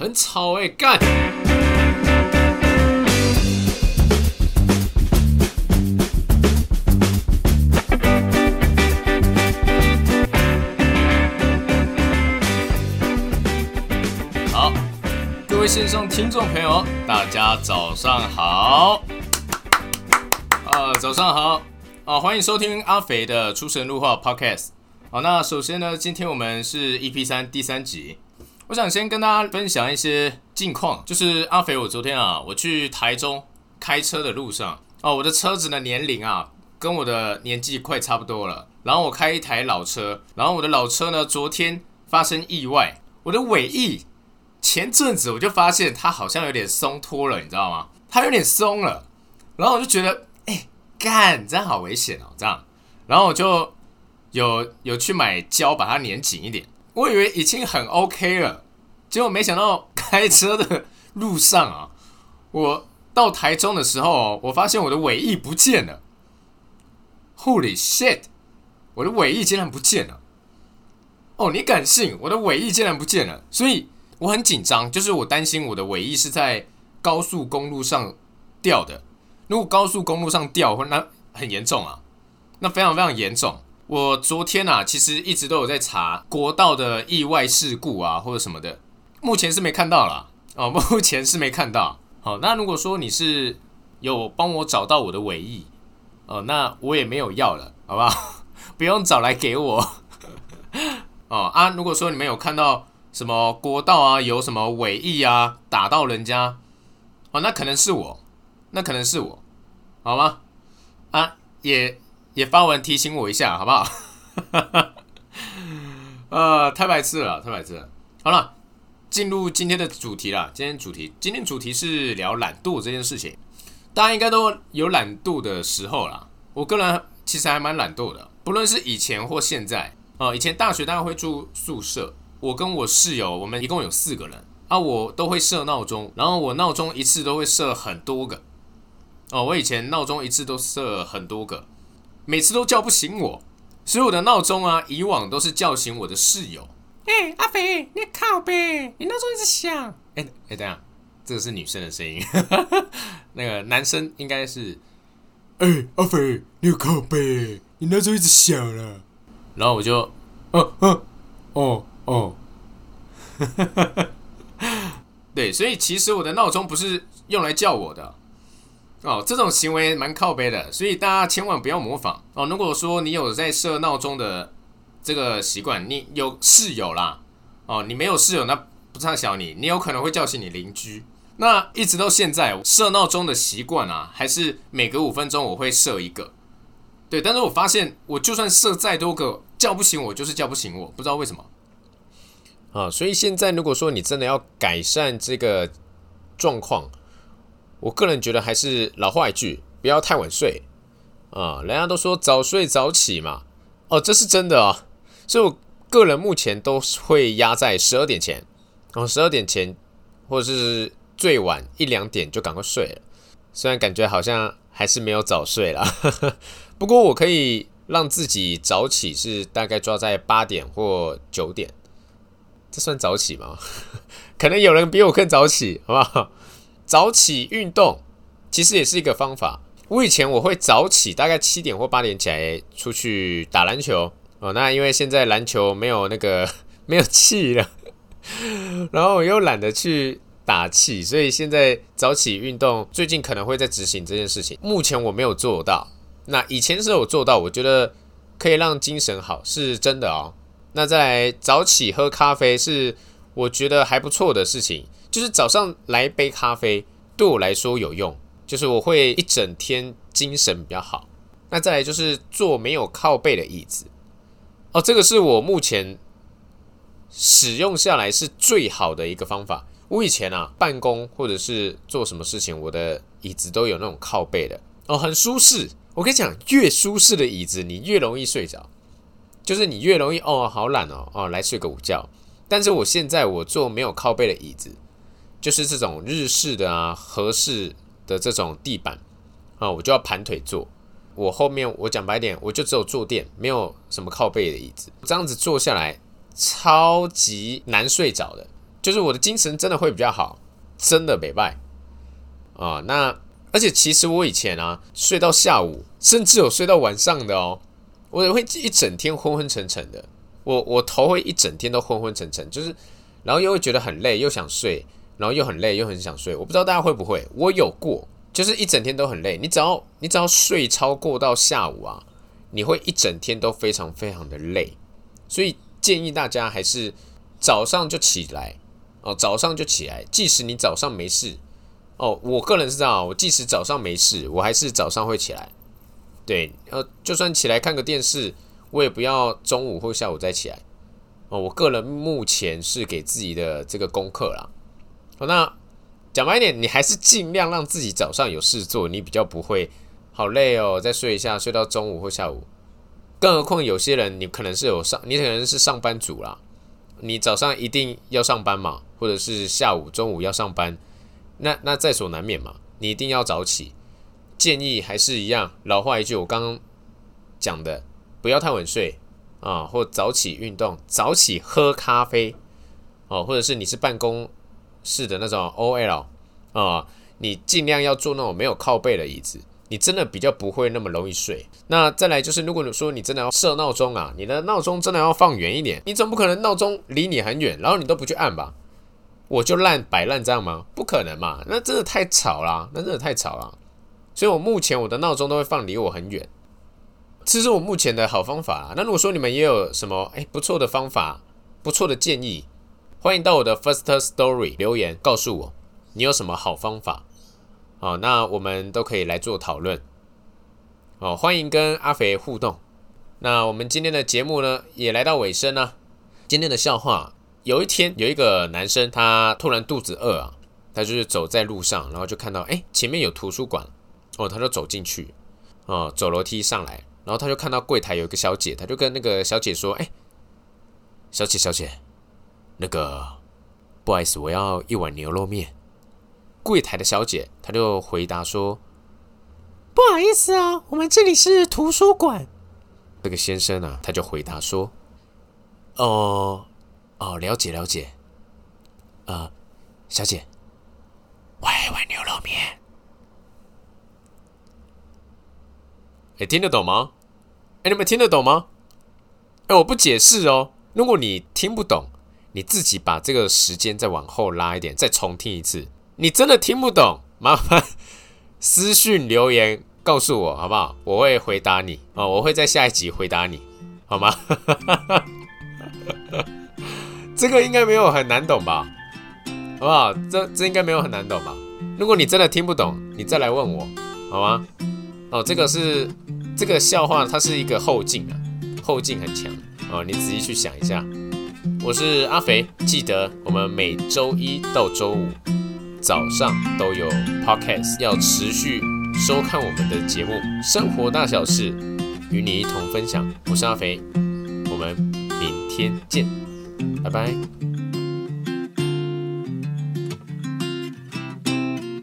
很吵哎、干！好，各位线上听众朋友，大家早上好。啊，早上好啊，欢迎收听阿肥的出神入化 Podcast。好，那首先呢，今天我们是 EP 三第三集，我想先跟大家分享一些近况，就是阿肥，我昨天啊，我去台中开车的路上，哦，我的车子的年龄啊，跟我的年纪快差不多了，然后我开一台老车，然后我的老车呢，昨天发生意外，我的尾翼前阵子我就发现它好像有点松脱了，你知道吗？它有点松了，然后我就觉得，哎、干，这样好危险哦，这样，然后我就有有去买胶把它粘紧一点，我以为已经很 OK 了，结果没想到开车的路上啊，我到台中的时候，我发现我的尾翼不见了，Holy shit！我的尾翼竟然不见了。哦，你敢信？我的尾翼竟然不见了，所以我很紧张，就是我担心我的尾翼是在高速公路上掉的。如果高速公路上掉，那很严重啊，那非常非常严重。我昨天啊，其实一直都有在查国道的意外事故啊，或者什么的，目前是没看到啦。哦，目前是没看到。好，那如果说你是有帮我找到我的尾翼，哦，那我也没有要了，好不好？不用找来给我。哦啊，如果说你们有看到什么国道啊，有什么尾翼啊，打到人家，哦，那可能是我，那可能是我，好吗？啊，也也发文提醒我一下，好不好？呃，太白痴了，太白痴了。好了，进入今天的主题啦。今天主题，今天主题是聊懒惰这件事情。大家应该都有懒惰的时候啦。我个人其实还蛮懒惰的，不论是以前或现在。哦，以前大学大家会住宿舍，我跟我室友，我们一共有四个人啊，我都会设闹钟，然后我闹钟一次都会设很多个。哦，我以前闹钟一次都设很多个，每次都叫不醒我，所以我的闹钟啊，以往都是叫醒我的室友。哎、阿肥，你靠背，你闹钟一直响。哎、哎，等一下，这个是女生的声音，那个男生应该是，哎、阿肥，你有靠背，你闹钟一直响了。然后我就，嗯嗯，哦哦，对，所以其实我的闹钟不是用来叫我的。哦，这种行为蛮靠背的，所以大家千万不要模仿哦。如果说你有在设闹钟的这个习惯，你有室友啦，哦，你没有室友那不差小你，你有可能会叫醒你邻居。那一直到现在设闹钟的习惯啊，还是每隔五分钟我会设一个。对，但是我发现我就算设再多个叫不醒我，就是叫不醒我，不知道为什么。啊，所以现在如果说你真的要改善这个状况，我个人觉得还是老话一句，不要太晚睡啊。人家都说早睡早起嘛，哦，这是真的啊。所以我个人目前都会压在十二点前，哦，十二点前或者是最晚一两点就赶快睡了。虽然感觉好像还是没有早睡啦，不过我可以让自己早起，是大概抓在八点或九点，这算早起吗？可能有人比我更早起，好不好？早起运动其实也是一个方法。我以前我会早起，大概七点或八点起来出去打篮球哦。那因为现在篮球没有那个 没有气了，然后我又懒得去打气，所以现在早起运动最近可能会在执行这件事情。目前我没有做到，那以前是有做到，我觉得可以让精神好，是真的哦。那再来早起喝咖啡是我觉得还不错的事情，就是早上来一杯咖啡对我来说有用，就是我会一整天精神比较好。那再来就是坐没有靠背的椅子，哦，这个是我目前使用下来是最好的一个方法。我以前啊办公或者是做什么事情，我的椅子都有那种靠背的哦，很舒适。我跟你讲，越舒适的椅子，你越容易睡着。就是你越容易哦，好懒哦，哦，来睡个午觉。但是我现在我坐没有靠背的椅子，就是这种日式的啊、合适的这种地板啊，我就要盘腿坐。我后面我讲白点，我就只有坐垫，没有什么靠背的椅子。这样子坐下来，超级难睡着的。就是我的精神真的会比较好，真的没败啊。那而且其实我以前啊睡到下午，甚至有睡到晚上的哦，我也会一整天昏昏沉沉的，我我头会一整天都昏昏沉沉，就是然后又会觉得很累，又想睡，然后又很累，又很想睡。我不知道大家会不会，我有过，就是一整天都很累。你只要你只要睡超过到下午啊，你会一整天都非常非常的累，所以建议大家还是早上就起来。哦，早上就起来，即使你早上没事，哦，我个人是这样，我即使早上没事，我还是早上会起来。对，呃，就算起来看个电视，我也不要中午或下午再起来。哦，我个人目前是给自己的这个功课啦。那讲白一点，你还是尽量让自己早上有事做，你比较不会好累哦，再睡一下，睡到中午或下午。更何况有些人，你可能是有上，你可能是上班族啦。你早上一定要上班嘛，或者是下午、中午要上班，那那在所难免嘛。你一定要早起，建议还是一样，老话一句，我刚刚讲的，不要太晚睡啊，或早起运动，早起喝咖啡哦，或者是你是办公室的那种 OL 啊，你尽量要坐那种没有靠背的椅子。你真的比较不会那么容易睡。那再来就是，如果你说你真的要设闹钟啊，你的闹钟真的要放远一点。你总不可能闹钟离你很远，然后你都不去按吧？我就烂摆烂这样吗？不可能嘛！那真的太吵啦，那真的太吵了。所以我目前我的闹钟都会放离我很远，这是我目前的好方法。那如果说你们也有什么哎不错的方法、不错的建议，欢迎到我的 First Story 留言告诉我，你有什么好方法。好，那我们都可以来做讨论。哦，欢迎跟阿肥互动。那我们今天的节目呢，也来到尾声了。今天的笑话，有一天有一个男生，他突然肚子饿啊，他就是走在路上，然后就看到，哎，前面有图书馆，哦，他就走进去，哦，走楼梯上来，然后他就看到柜台有一个小姐，他就跟那个小姐说，哎，小姐小姐，那个不好意思，我要一碗牛肉面。柜台的小姐，她就回答说：“不好意思啊，我们这里是图书馆。”这个先生啊，他就回答说：“哦，哦，了解了解。呃，小姐，我一碗牛肉面。哎，听得懂吗？哎，你们听得懂吗？哎，我不解释哦。如果你听不懂，你自己把这个时间再往后拉一点，再重听一次。”你真的听不懂，麻烦私讯留言告诉我好不好？我会回答你哦，我会在下一集回答你，好吗？这个应该没有很难懂吧？好不好？这这应该没有很难懂吧？如果你真的听不懂，你再来问我，好吗？哦，这个是这个笑话，它是一个后劲啊，后劲很强哦，你仔细去想一下。我是阿肥，记得我们每周一到周五。早上都有 podcast，要持续收看我们的节目《生活大小事》，与你一同分享。我是阿肥，我们明天见，拜拜。